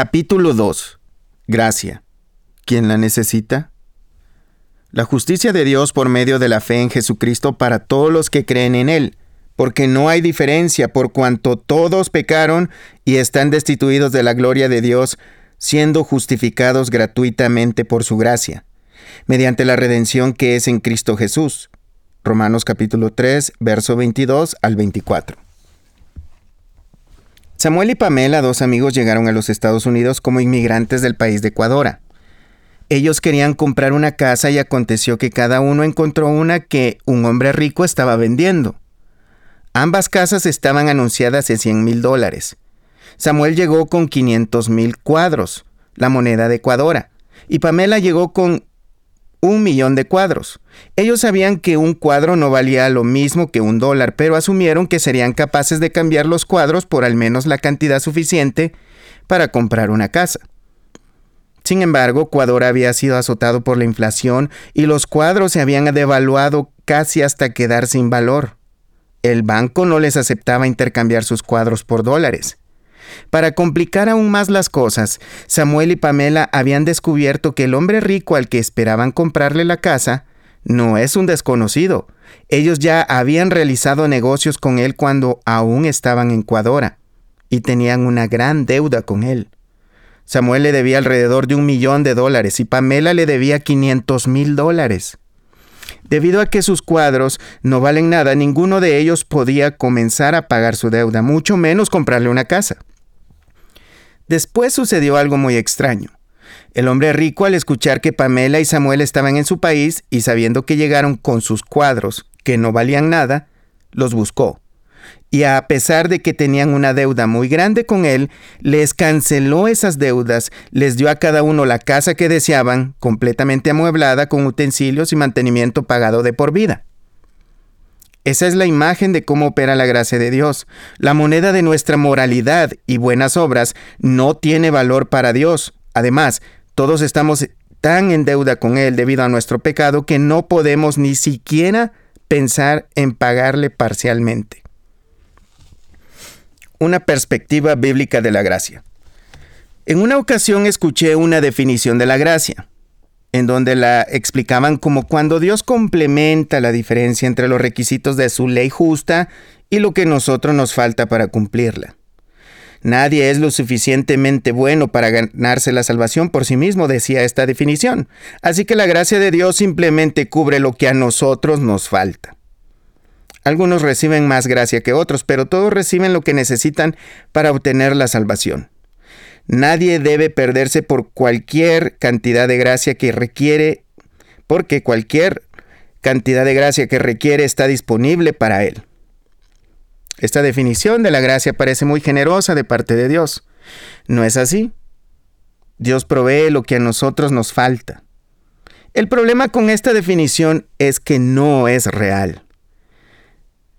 Capítulo 2. Gracia. ¿Quién la necesita? La justicia de Dios por medio de la fe en Jesucristo para todos los que creen en Él, porque no hay diferencia por cuanto todos pecaron y están destituidos de la gloria de Dios, siendo justificados gratuitamente por su gracia, mediante la redención que es en Cristo Jesús. Romanos capítulo 3, verso 22 al 24. Samuel y Pamela, dos amigos, llegaron a los Estados Unidos como inmigrantes del país de Ecuador. Ellos querían comprar una casa y aconteció que cada uno encontró una que un hombre rico estaba vendiendo. Ambas casas estaban anunciadas en 100 mil dólares. Samuel llegó con 500 mil cuadros, la moneda de Ecuador, y Pamela llegó con un millón de cuadros. Ellos sabían que un cuadro no valía lo mismo que un dólar, pero asumieron que serían capaces de cambiar los cuadros por al menos la cantidad suficiente para comprar una casa. Sin embargo, Ecuador había sido azotado por la inflación y los cuadros se habían devaluado casi hasta quedar sin valor. El banco no les aceptaba intercambiar sus cuadros por dólares. Para complicar aún más las cosas, Samuel y Pamela habían descubierto que el hombre rico al que esperaban comprarle la casa no es un desconocido. Ellos ya habían realizado negocios con él cuando aún estaban en Cuadora y tenían una gran deuda con él. Samuel le debía alrededor de un millón de dólares y Pamela le debía 500 mil dólares. Debido a que sus cuadros no valen nada, ninguno de ellos podía comenzar a pagar su deuda, mucho menos comprarle una casa. Después sucedió algo muy extraño. El hombre rico, al escuchar que Pamela y Samuel estaban en su país y sabiendo que llegaron con sus cuadros, que no valían nada, los buscó. Y a pesar de que tenían una deuda muy grande con él, les canceló esas deudas, les dio a cada uno la casa que deseaban, completamente amueblada, con utensilios y mantenimiento pagado de por vida. Esa es la imagen de cómo opera la gracia de Dios. La moneda de nuestra moralidad y buenas obras no tiene valor para Dios. Además, todos estamos tan en deuda con Él debido a nuestro pecado que no podemos ni siquiera pensar en pagarle parcialmente. Una perspectiva bíblica de la gracia. En una ocasión escuché una definición de la gracia en donde la explicaban como cuando Dios complementa la diferencia entre los requisitos de su ley justa y lo que nosotros nos falta para cumplirla. Nadie es lo suficientemente bueno para ganarse la salvación por sí mismo, decía esta definición. Así que la gracia de Dios simplemente cubre lo que a nosotros nos falta. Algunos reciben más gracia que otros, pero todos reciben lo que necesitan para obtener la salvación. Nadie debe perderse por cualquier cantidad de gracia que requiere, porque cualquier cantidad de gracia que requiere está disponible para él. Esta definición de la gracia parece muy generosa de parte de Dios. ¿No es así? Dios provee lo que a nosotros nos falta. El problema con esta definición es que no es real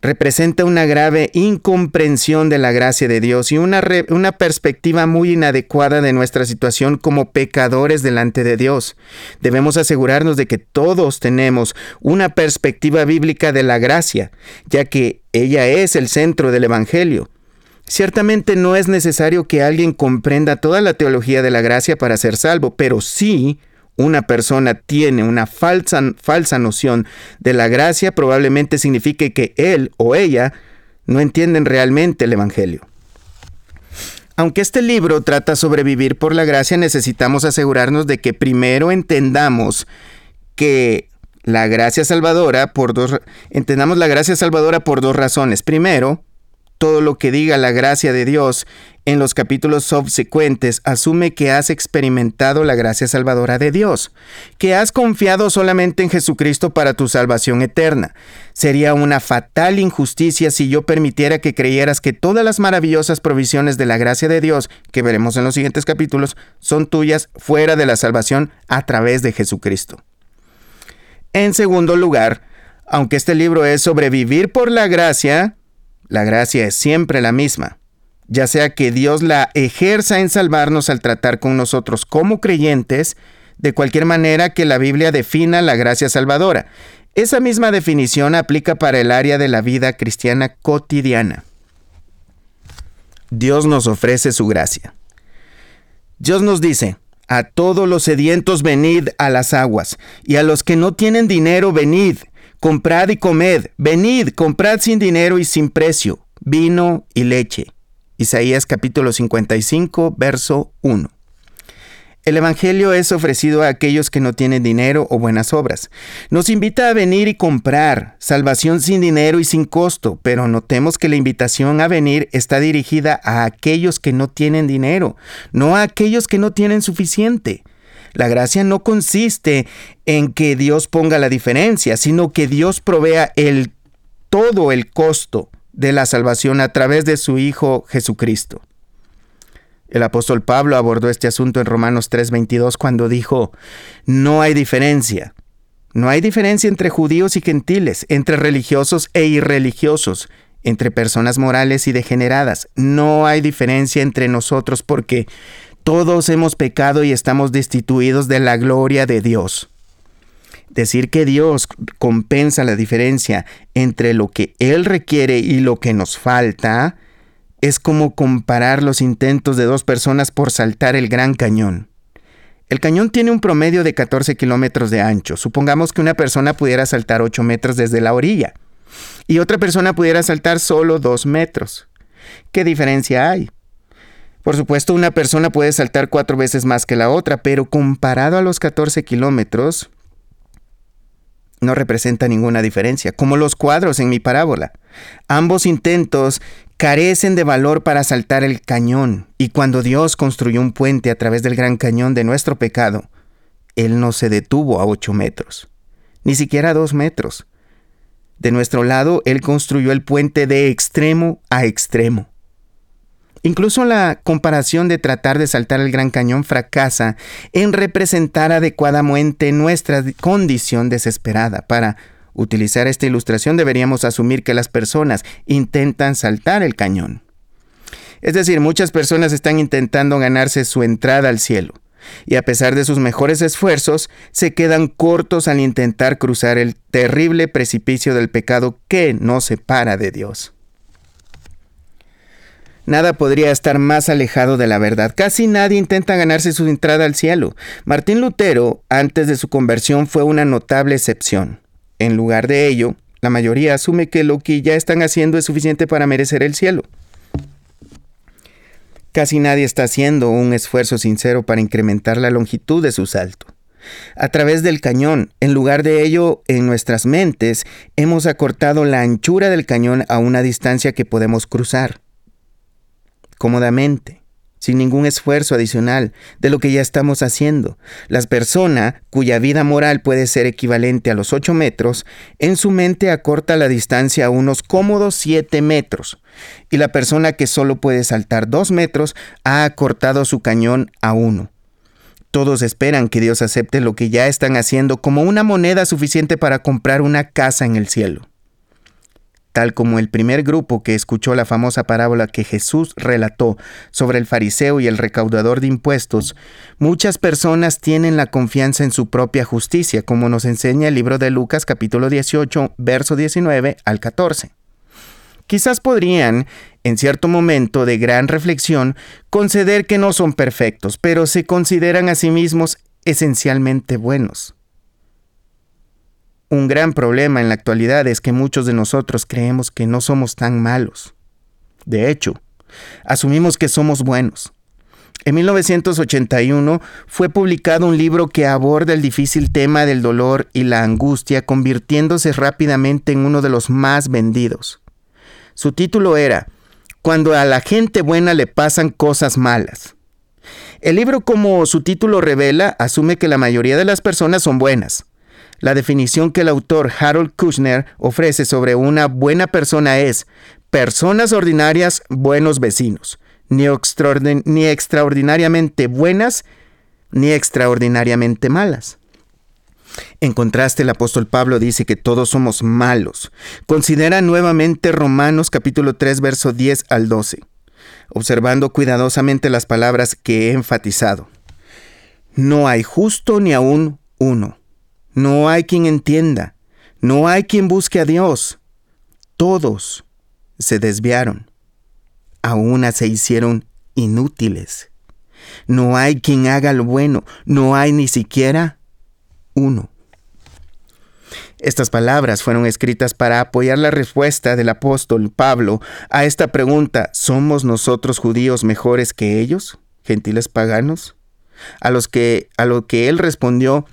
representa una grave incomprensión de la gracia de Dios y una, una, perspectiva muy inadecuada de nuestra situación como pecadores delante de Dios. Debemos asegurarnos de que todos tenemos una perspectiva bíblica de la gracia, ya que ella es el centro del Evangelio. Ciertamente no es necesario que alguien comprenda toda la teología de la gracia para ser salvo, pero sí una persona tiene una falsa, falsa noción de la gracia, probablemente signifique que él o ella no entienden realmente el Evangelio. Aunque este libro trata sobre vivir por la gracia, necesitamos asegurarnos de que primero entendamos que la gracia salvadora por dos entendamos la gracia salvadora por dos razones. Primero, todo lo que diga la gracia de Dios en los capítulos subsecuentes asume que has experimentado la gracia salvadora de Dios, que has confiado solamente en Jesucristo para tu salvación eterna. Sería una fatal injusticia si yo permitiera que creyeras que todas las maravillosas provisiones de la gracia de Dios, que veremos en los siguientes capítulos, son tuyas fuera de la salvación a través de Jesucristo. En segundo lugar, aunque este libro es sobre vivir por la gracia, la gracia es siempre la misma, ya sea que Dios la ejerza en salvarnos al tratar con nosotros como creyentes, de cualquier manera que la Biblia defina la gracia salvadora. Esa misma definición aplica para el área de la vida cristiana cotidiana. Dios nos ofrece su gracia. Dios nos dice, a todos los sedientos venid a las aguas, y a los que no tienen dinero venid, comprad y comed, venid, comprad sin dinero y sin precio, vino y leche. Isaías capítulo 55, verso 1. El Evangelio es ofrecido a aquellos que no tienen dinero o buenas obras. Nos invita a venir y comprar salvación sin dinero y sin costo, pero notemos que la invitación a venir está dirigida a aquellos que no tienen dinero, no a aquellos que no tienen suficiente. La gracia no consiste en que Dios ponga la diferencia, sino que Dios provea el todo el costo de la salvación a través de su Hijo Jesucristo. El apóstol Pablo abordó este asunto en Romanos 3:22 cuando dijo, no hay diferencia. No hay diferencia entre judíos y gentiles, entre religiosos e irreligiosos, entre personas morales y degeneradas. No hay diferencia entre nosotros porque todos hemos pecado y estamos destituidos de la gloria de Dios. Decir que Dios compensa la diferencia entre lo que Él requiere y lo que nos falta es como comparar los intentos de dos personas por saltar el Gran Cañón. El cañón tiene un promedio de 14 kilómetros de ancho. Supongamos que una persona pudiera saltar 8 metros desde la orilla y otra persona pudiera saltar solo 2 metros. ¿Qué diferencia hay? Por supuesto, una persona puede saltar cuatro veces más que la otra, pero comparado a los 14 kilómetros, no representa ninguna diferencia, como los cuadros en mi parábola. Ambos intentos carecen de valor para saltar el cañón, y cuando Dios construyó un puente a través del gran cañón de nuestro pecado, Él no se detuvo a ocho metros, ni siquiera a dos metros. De nuestro lado, Él construyó el puente de extremo a extremo. Incluso la comparación de tratar de saltar el Gran Cañón fracasa en representar adecuadamente nuestra condición desesperada. Para utilizar esta ilustración deberíamos asumir que las personas intentan saltar el cañón. Es decir, muchas personas están intentando ganarse su entrada al cielo y a pesar de sus mejores esfuerzos, se quedan cortos al intentar cruzar el terrible precipicio del pecado que nos separa de Dios. Nada podría estar más alejado de la verdad. Casi nadie intenta ganarse su entrada al cielo. Martín Lutero, antes de su conversión, fue una notable excepción. En lugar de ello, la mayoría asume que lo que ya están haciendo es suficiente para merecer el cielo. Casi nadie está haciendo un esfuerzo sincero para incrementar la longitud de su salto. A través del cañón, en lugar de ello, en nuestras mentes, hemos acortado la anchura del cañón a una distancia que podemos cruzar cómodamente, sin ningún esfuerzo adicional de lo que ya estamos haciendo. La persona cuya vida moral puede ser equivalente a los 8 metros, en su mente acorta la distancia a unos cómodos 7 metros, y la persona que solo puede saltar 2 metros ha acortado su cañón a 1. Todos esperan que Dios acepte lo que ya están haciendo como una moneda suficiente para comprar una casa en el cielo tal como el primer grupo que escuchó la famosa parábola que Jesús relató sobre el fariseo y el recaudador de impuestos, muchas personas tienen la confianza en su propia justicia, como nos enseña el libro de Lucas capítulo 18, verso 19 al 14. Quizás podrían, en cierto momento de gran reflexión, conceder que no son perfectos, pero se consideran a sí mismos esencialmente buenos. Un gran problema en la actualidad es que muchos de nosotros creemos que no somos tan malos. De hecho, asumimos que somos buenos. En 1981 fue publicado un libro que aborda el difícil tema del dolor y la angustia, convirtiéndose rápidamente en uno de los más vendidos. Su título era Cuando a la gente buena le pasan cosas malas. El libro, como su título revela, asume que la mayoría de las personas son buenas, la definición que el autor Harold Kushner ofrece sobre una buena persona es personas ordinarias, buenos vecinos, ni, ni extraordinariamente buenas, ni extraordinariamente malas. En contraste, el apóstol Pablo dice que todos somos malos. Considera nuevamente Romanos capítulo 3, verso 10 al 12, observando cuidadosamente las palabras que he enfatizado. No hay justo ni aún uno. No hay quien entienda, no hay quien busque a Dios. Todos se desviaron, a una se hicieron inútiles. No hay quien haga lo bueno, no hay ni siquiera uno. Estas palabras fueron escritas para apoyar la respuesta del apóstol Pablo a esta pregunta, ¿somos nosotros judíos mejores que ellos, gentiles paganos? A los que a lo que él respondió,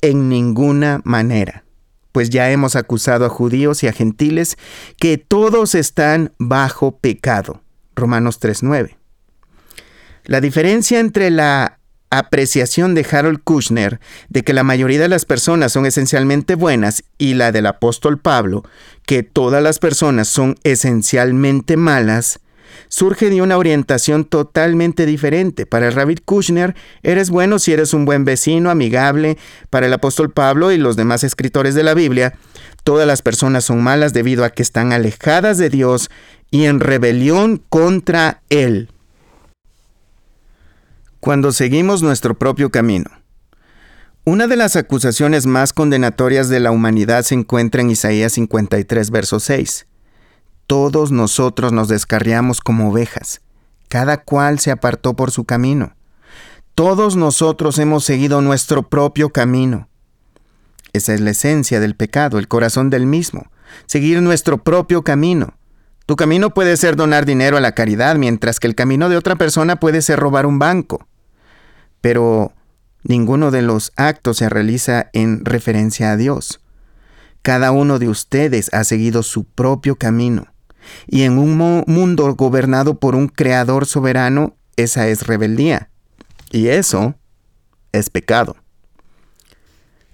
en ninguna manera, pues ya hemos acusado a judíos y a gentiles que todos están bajo pecado. Romanos 3:9. La diferencia entre la apreciación de Harold Kushner de que la mayoría de las personas son esencialmente buenas y la del apóstol Pablo, que todas las personas son esencialmente malas, surge de una orientación totalmente diferente. Para el Rabbi Kushner, eres bueno si eres un buen vecino, amigable. Para el apóstol Pablo y los demás escritores de la Biblia, todas las personas son malas debido a que están alejadas de Dios y en rebelión contra Él cuando seguimos nuestro propio camino. Una de las acusaciones más condenatorias de la humanidad se encuentra en Isaías 53, verso 6. Todos nosotros nos descarriamos como ovejas, cada cual se apartó por su camino. Todos nosotros hemos seguido nuestro propio camino. Esa es la esencia del pecado, el corazón del mismo, seguir nuestro propio camino. Tu camino puede ser donar dinero a la caridad, mientras que el camino de otra persona puede ser robar un banco pero ninguno de los actos se realiza en referencia a Dios. Cada uno de ustedes ha seguido su propio camino, y en un mundo gobernado por un creador soberano, esa es rebeldía, y eso es pecado.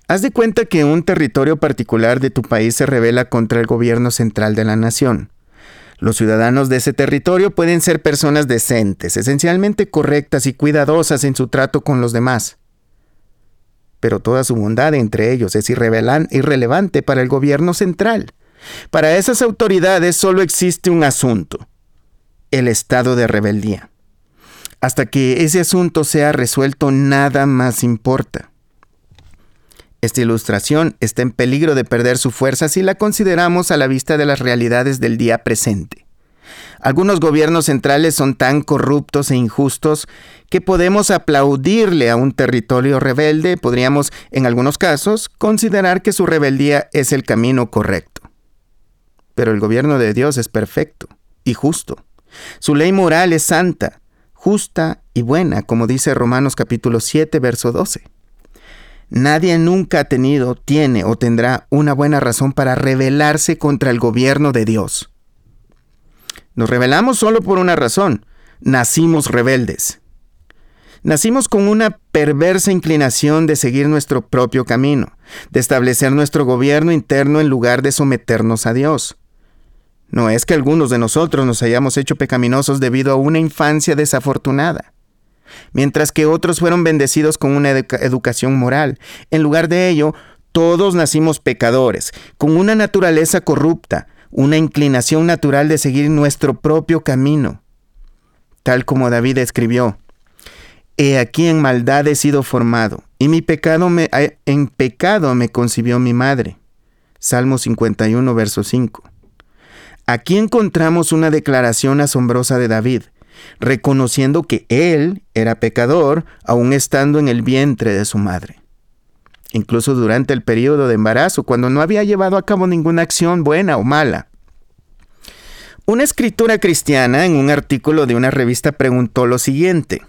Haz de cuenta que un territorio particular de tu país se revela contra el gobierno central de la nación. Los ciudadanos de ese territorio pueden ser personas decentes, esencialmente correctas y cuidadosas en su trato con los demás. Pero toda su bondad entre ellos es irrelevante para el gobierno central. Para esas autoridades solo existe un asunto, el estado de rebeldía. Hasta que ese asunto sea resuelto, nada más importa. Esta ilustración está en peligro de perder su fuerza si la consideramos a la vista de las realidades del día presente. Algunos gobiernos centrales son tan corruptos e injustos que podemos aplaudirle a un territorio rebelde, podríamos en algunos casos considerar que su rebeldía es el camino correcto. Pero el gobierno de Dios es perfecto y justo. Su ley moral es santa, justa y buena, como dice Romanos capítulo 7, verso 12. Nadie nunca ha tenido, tiene o tendrá una buena razón para rebelarse contra el gobierno de Dios. Nos rebelamos solo por una razón. Nacimos rebeldes. Nacimos con una perversa inclinación de seguir nuestro propio camino, de establecer nuestro gobierno interno en lugar de someternos a Dios. No es que algunos de nosotros nos hayamos hecho pecaminosos debido a una infancia desafortunada mientras que otros fueron bendecidos con una educación moral. En lugar de ello, todos nacimos pecadores, con una naturaleza corrupta, una inclinación natural de seguir nuestro propio camino. Tal como David escribió, He aquí en maldad he sido formado, y mi pecado me, en pecado me concibió mi madre. Salmo 51, verso 5. Aquí encontramos una declaración asombrosa de David reconociendo que él era pecador aún estando en el vientre de su madre. Incluso durante el periodo de embarazo, cuando no había llevado a cabo ninguna acción buena o mala. Una escritura cristiana en un artículo de una revista preguntó lo siguiente.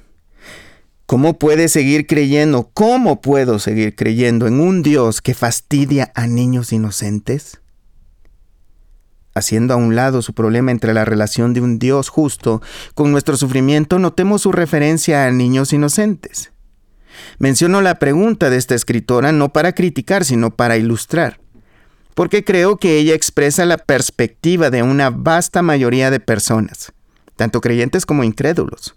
¿Cómo puede seguir creyendo? ¿Cómo puedo seguir creyendo en un Dios que fastidia a niños inocentes? Haciendo a un lado su problema entre la relación de un Dios justo con nuestro sufrimiento, notemos su referencia a niños inocentes. Menciono la pregunta de esta escritora no para criticar, sino para ilustrar, porque creo que ella expresa la perspectiva de una vasta mayoría de personas, tanto creyentes como incrédulos,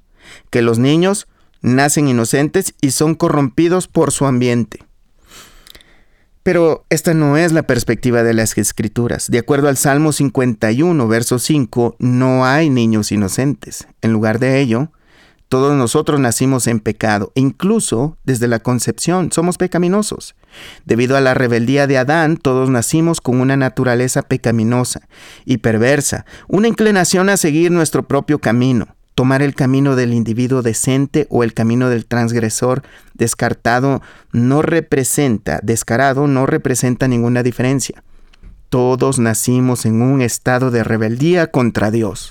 que los niños nacen inocentes y son corrompidos por su ambiente. Pero esta no es la perspectiva de las escrituras. De acuerdo al Salmo 51, verso 5, no hay niños inocentes. En lugar de ello, todos nosotros nacimos en pecado, e incluso desde la concepción somos pecaminosos. Debido a la rebeldía de Adán, todos nacimos con una naturaleza pecaminosa y perversa, una inclinación a seguir nuestro propio camino. Tomar el camino del individuo decente o el camino del transgresor descartado no representa, descarado no representa ninguna diferencia. Todos nacimos en un estado de rebeldía contra Dios.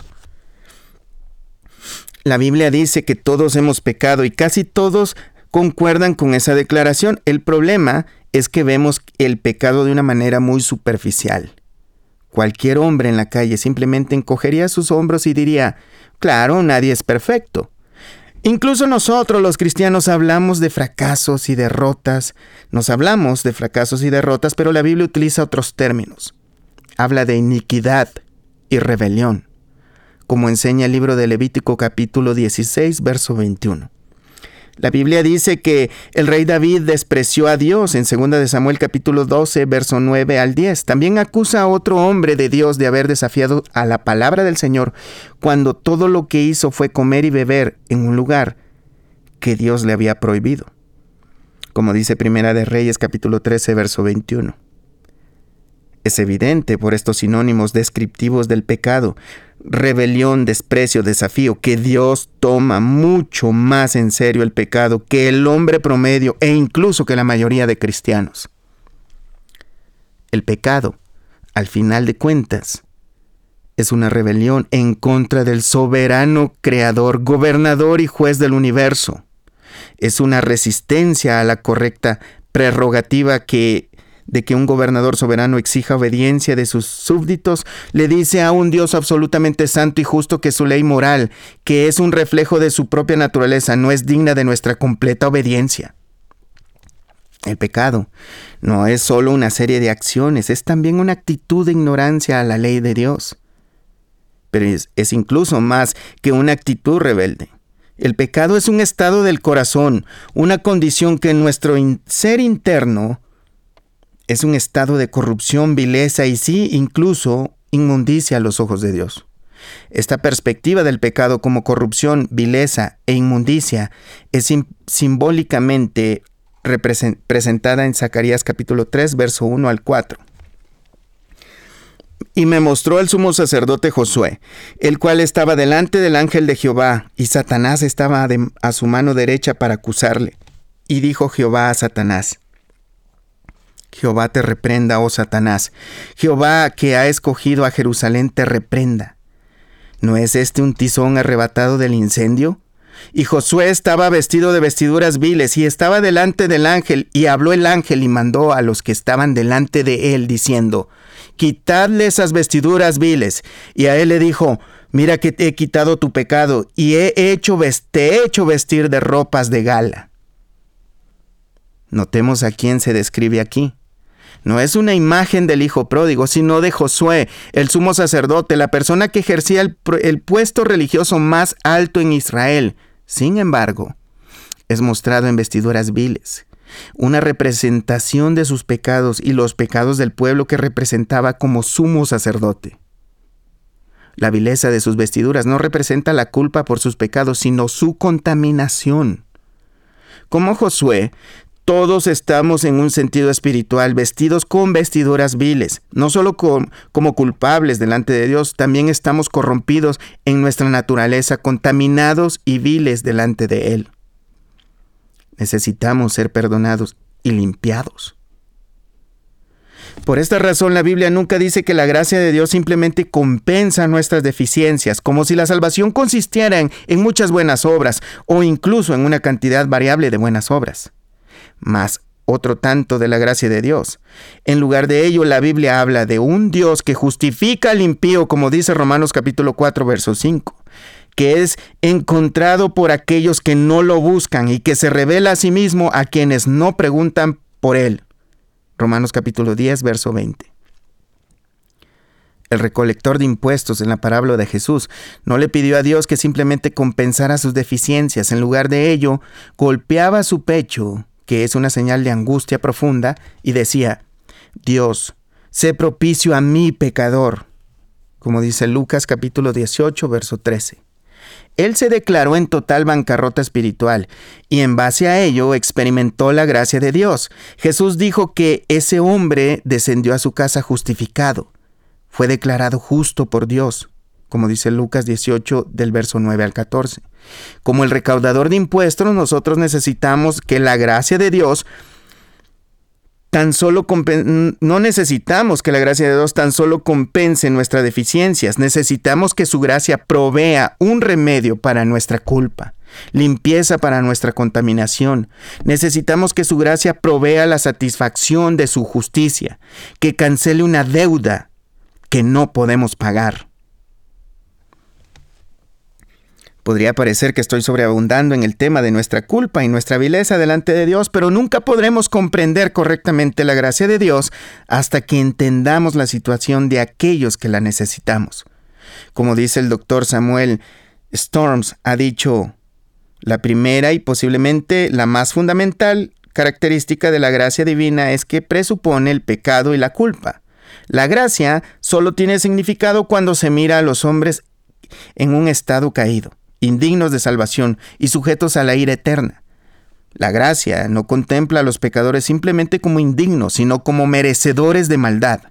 La Biblia dice que todos hemos pecado y casi todos concuerdan con esa declaración. El problema es que vemos el pecado de una manera muy superficial. Cualquier hombre en la calle simplemente encogería sus hombros y diría, claro, nadie es perfecto. Incluso nosotros los cristianos hablamos de fracasos y derrotas. Nos hablamos de fracasos y derrotas, pero la Biblia utiliza otros términos. Habla de iniquidad y rebelión, como enseña el libro de Levítico capítulo 16, verso 21. La Biblia dice que el rey David despreció a Dios en 2 de Samuel capítulo 12, verso 9 al 10. También acusa a otro hombre de Dios de haber desafiado a la palabra del Señor cuando todo lo que hizo fue comer y beber en un lugar que Dios le había prohibido. Como dice Primera de Reyes capítulo 13, verso 21. Es evidente por estos sinónimos descriptivos del pecado, rebelión, desprecio, desafío, que Dios toma mucho más en serio el pecado que el hombre promedio e incluso que la mayoría de cristianos. El pecado, al final de cuentas, es una rebelión en contra del soberano creador, gobernador y juez del universo. Es una resistencia a la correcta prerrogativa que de que un gobernador soberano exija obediencia de sus súbditos, le dice a un Dios absolutamente santo y justo que su ley moral, que es un reflejo de su propia naturaleza, no es digna de nuestra completa obediencia. El pecado no es solo una serie de acciones, es también una actitud de ignorancia a la ley de Dios. Pero es, es incluso más que una actitud rebelde. El pecado es un estado del corazón, una condición que en nuestro ser interno es un estado de corrupción, vileza y sí, incluso inmundicia a los ojos de Dios. Esta perspectiva del pecado como corrupción, vileza e inmundicia es simbólicamente presentada en Zacarías capítulo 3, verso 1 al 4. Y me mostró el sumo sacerdote Josué, el cual estaba delante del ángel de Jehová, y Satanás estaba a su mano derecha para acusarle. Y dijo Jehová a Satanás, Jehová te reprenda, oh Satanás. Jehová que ha escogido a Jerusalén te reprenda. ¿No es este un tizón arrebatado del incendio? Y Josué estaba vestido de vestiduras viles y estaba delante del ángel, y habló el ángel y mandó a los que estaban delante de él, diciendo, Quitadle esas vestiduras viles. Y a él le dijo, Mira que te he quitado tu pecado, y he hecho, te he hecho vestir de ropas de gala. Notemos a quién se describe aquí. No es una imagen del hijo pródigo, sino de Josué, el sumo sacerdote, la persona que ejercía el, puesto religioso más alto en Israel. Sin embargo, es mostrado en vestiduras viles, una representación de sus pecados y los pecados del pueblo que representaba como sumo sacerdote. La vileza de sus vestiduras no representa la culpa por sus pecados, sino su contaminación. Como Josué, todos estamos en un sentido espiritual vestidos con vestiduras viles, no solo como culpables delante de Dios, también estamos corrompidos en nuestra naturaleza, contaminados y viles delante de Él. Necesitamos ser perdonados y limpiados. Por esta razón la Biblia nunca dice que la gracia de Dios simplemente compensa nuestras deficiencias, como si la salvación consistiera en, muchas buenas obras o incluso en una cantidad variable de buenas obras más otro tanto de la gracia de Dios. En lugar de ello, la Biblia habla de un Dios que justifica al impío, como dice Romanos capítulo 4, verso 5, que es encontrado por aquellos que no lo buscan y que se revela a sí mismo a quienes no preguntan por él. Romanos capítulo 10, verso 20. El recolector de impuestos en la parábola de Jesús no le pidió a Dios que simplemente compensara sus deficiencias. En lugar de ello, golpeaba su pecho que es una señal de angustia profunda, y decía, Dios, sé propicio a mi pecador, como dice Lucas capítulo 18, verso 13. Él se declaró en total bancarrota espiritual y en base a ello experimentó la gracia de Dios. Jesús dijo que ese hombre descendió a su casa justificado, fue declarado justo por Dios, como dice Lucas 18 del verso 9 al 14. Como el recaudador de impuestos, nosotros necesitamos que la gracia de Dios tan solo no necesitamos que la gracia de Dios tan solo compense nuestras deficiencias, necesitamos que su gracia provea un remedio para nuestra culpa, limpieza para nuestra contaminación. Necesitamos que su gracia provea la satisfacción de su justicia, que cancele una deuda que no podemos pagar. Podría parecer que estoy sobreabundando en el tema de nuestra culpa y nuestra vileza delante de Dios, pero nunca podremos comprender correctamente la gracia de Dios hasta que entendamos la situación de aquellos que la necesitamos. Como dice el doctor Samuel Storms, ha dicho, la primera y posiblemente la más fundamental característica de la gracia divina es que presupone el pecado y la culpa. La gracia solo tiene significado cuando se mira a los hombres en un estado caído indignos de salvación y sujetos a la ira eterna. La gracia no contempla a los pecadores simplemente como indignos, sino como merecedores de maldad.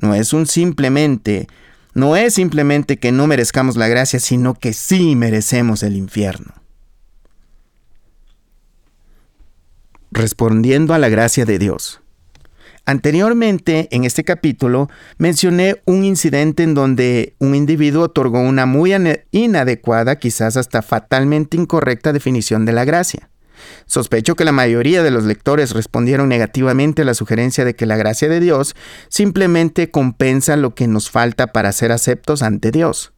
No es un simplemente, no es simplemente que no merezcamos la gracia, sino que sí merecemos el infierno. Respondiendo a la gracia de Dios. Anteriormente, en este capítulo, mencioné un incidente en donde un individuo otorgó una muy inadecuada, quizás hasta fatalmente incorrecta definición de la gracia. Sospecho que la mayoría de los lectores respondieron negativamente a la sugerencia de que la gracia de Dios simplemente compensa lo que nos falta para ser aceptos ante Dios.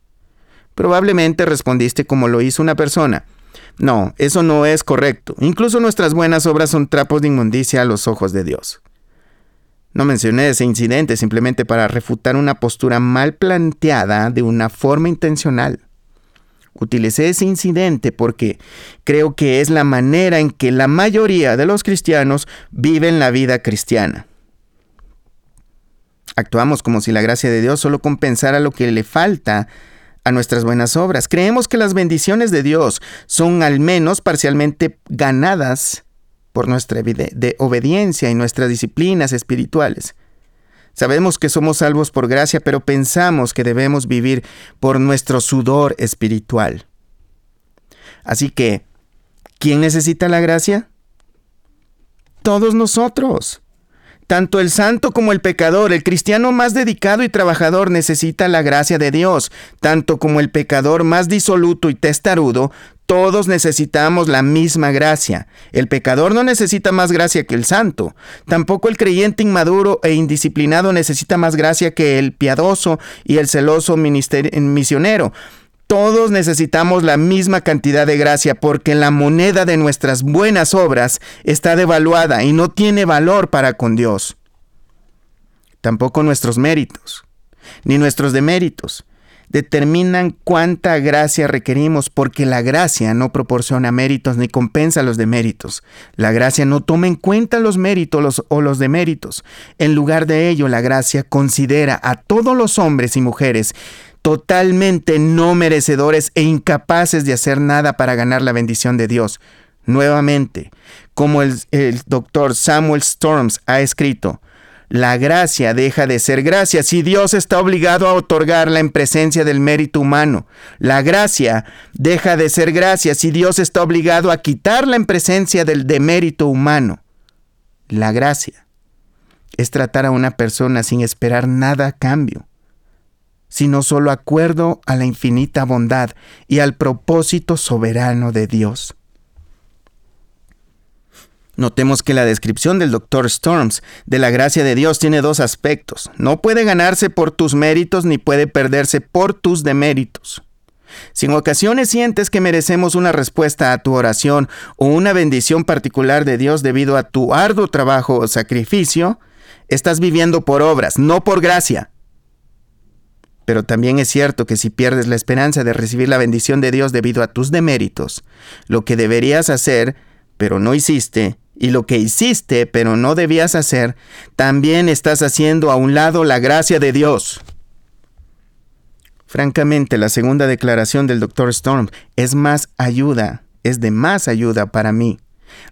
Probablemente respondiste como lo hizo una persona. No, eso no es correcto. Incluso nuestras buenas obras son trapos de inmundicia a los ojos de Dios. No mencioné ese incidente simplemente para refutar una postura mal planteada de una forma intencional. Utilicé ese incidente porque creo que es la manera en que la mayoría de los cristianos viven la vida cristiana. Actuamos como si la gracia de Dios solo compensara lo que le falta a nuestras buenas obras. Creemos que las bendiciones de Dios son al menos parcialmente ganadas por nuestra obediencia y nuestras disciplinas espirituales. Sabemos que somos salvos por gracia, pero pensamos que debemos vivir por nuestro sudor espiritual. Así que, ¿quién necesita la gracia? Todos nosotros. Tanto el santo como el pecador, el cristiano más dedicado y trabajador necesita la gracia de Dios, tanto como el pecador más disoluto y testarudo, todos necesitamos la misma gracia. El pecador no necesita más gracia que el santo. Tampoco el creyente inmaduro e indisciplinado necesita más gracia que el piadoso y el celoso misionero. Todos necesitamos la misma cantidad de gracia porque la moneda de nuestras buenas obras está devaluada y no tiene valor para con Dios. Tampoco nuestros méritos, ni nuestros deméritos determinan cuánta gracia requerimos porque la gracia no proporciona méritos ni compensa los deméritos. La gracia no toma en cuenta los méritos o los deméritos. En lugar de ello, la gracia considera a todos los hombres y mujeres totalmente no merecedores e incapaces de hacer nada para ganar la bendición de Dios. Nuevamente, como el, doctor Samuel Storms ha escrito, la gracia deja de ser gracia si Dios está obligado a otorgarla en presencia del mérito humano. La gracia deja de ser gracia si Dios está obligado a quitarla en presencia del demérito humano. La gracia es tratar a una persona sin esperar nada a cambio, sino solo acuerdo a la infinita bondad y al propósito soberano de Dios. Notemos que la descripción del Dr. Storms de la gracia de Dios tiene dos aspectos. No puede ganarse por tus méritos ni puede perderse por tus deméritos. Si en ocasiones sientes que merecemos una respuesta a tu oración o una bendición particular de Dios debido a tu arduo trabajo o sacrificio, estás viviendo por obras, no por gracia. Pero también es cierto que si pierdes la esperanza de recibir la bendición de Dios debido a tus deméritos, lo que deberías hacer, pero no hiciste, y lo que hiciste pero no debías hacer, también estás haciendo a un lado la gracia de Dios. Francamente, la segunda declaración del Dr. Storm es más ayuda, es de más ayuda para mí.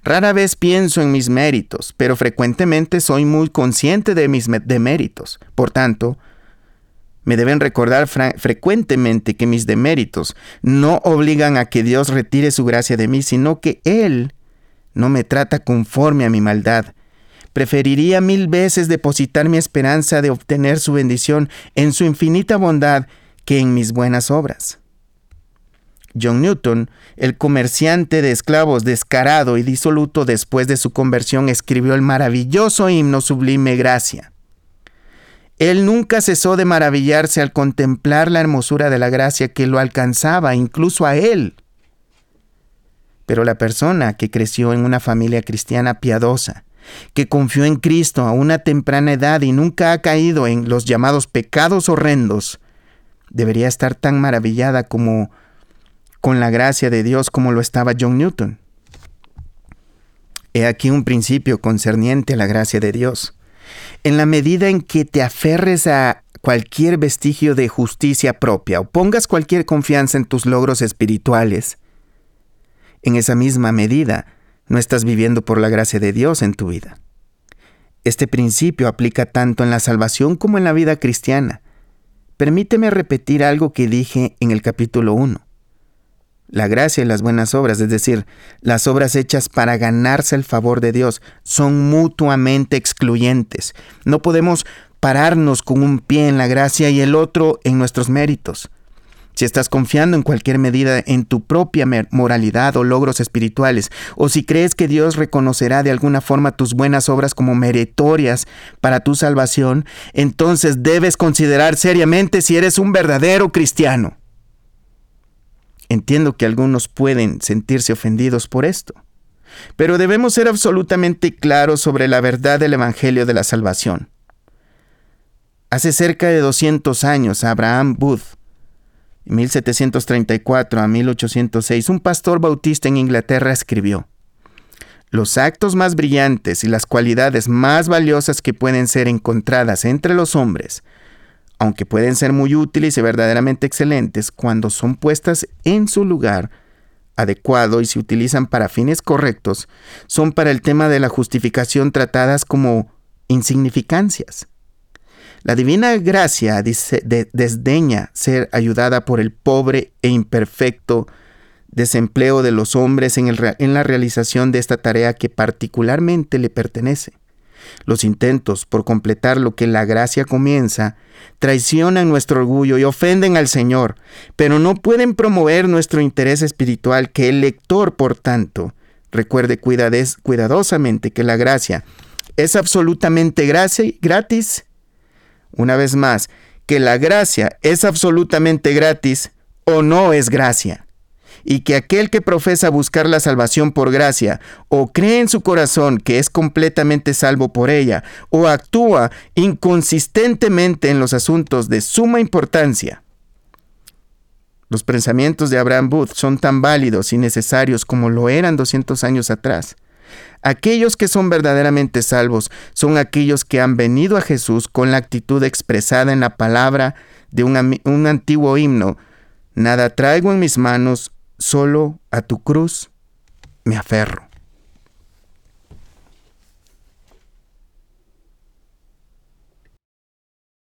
Rara vez pienso en mis méritos, pero frecuentemente soy muy consciente de mis deméritos. Por tanto, Me deben recordar frecuentemente que mis deméritos no obligan a que Dios retire su gracia de mí, sino que Él no me trata conforme a mi maldad. Preferiría mil veces depositar mi esperanza de obtener su bendición en su infinita bondad que en mis buenas obras. John Newton, el comerciante de esclavos descarado y disoluto después de su conversión, escribió el maravilloso himno sublime Gracia. Él nunca cesó de maravillarse al contemplar la hermosura de la gracia que lo alcanzaba, incluso a él. Pero la persona que creció en una familia cristiana piadosa, que confió en Cristo a una temprana edad y nunca ha caído en los llamados pecados horrendos, debería estar tan maravillada como con la gracia de Dios como lo estaba John Newton. He aquí un principio concerniente a la gracia de Dios. En la medida en que te aferres a cualquier vestigio de justicia propia o pongas cualquier confianza en tus logros espirituales, en esa misma medida no estás viviendo por la gracia de Dios en tu vida. Este principio aplica tanto en la salvación como en la vida cristiana. Permíteme repetir algo que dije en el capítulo 1. La gracia y las buenas obras, es decir, las obras hechas para ganarse el favor de Dios, son mutuamente excluyentes. No podemos pararnos con un pie en la gracia y el otro en nuestros méritos. Si estás confiando en cualquier medida en tu propia moralidad o logros espirituales, o si crees que Dios reconocerá de alguna forma tus buenas obras como meritorias para tu salvación, entonces debes considerar seriamente si eres un verdadero cristiano. Entiendo que algunos pueden sentirse ofendidos por esto, pero debemos ser absolutamente claros sobre la verdad del Evangelio de la Salvación. Hace cerca de 200 años, Abraham Booth, 1734 a 1806, un pastor bautista en Inglaterra escribió, Los actos más brillantes y las cualidades más valiosas que pueden ser encontradas entre los hombres aunque pueden ser muy útiles y verdaderamente excelentes cuando son puestas en su lugar adecuado y se utilizan para fines correctos, son para el tema de la justificación tratadas como insignificancias. La divina gracia desdeña ser ayudada por el pobre e imperfecto desempleo de los hombres en, en la realización de esta tarea que particularmente le pertenece. Los intentos por completar lo que la gracia comienza traicionan nuestro orgullo y ofenden al Señor, pero no pueden promover nuestro interés espiritual que el lector, por tanto, recuerde cuidadosamente que la gracia es absolutamente gratis. Una vez más, que la gracia es absolutamente gratis o no es gracia y que aquel que profesa buscar la salvación por gracia, o cree en su corazón que es completamente salvo por ella, o actúa inconsistentemente en los asuntos de suma importancia. Los pensamientos de Abraham Booth son tan válidos y necesarios como lo eran 200 años atrás. Aquellos que son verdaderamente salvos son aquellos que han venido a Jesús con la actitud expresada en la palabra de un, antiguo himno. Nada traigo en mis manos, solo a tu cruz me aferro.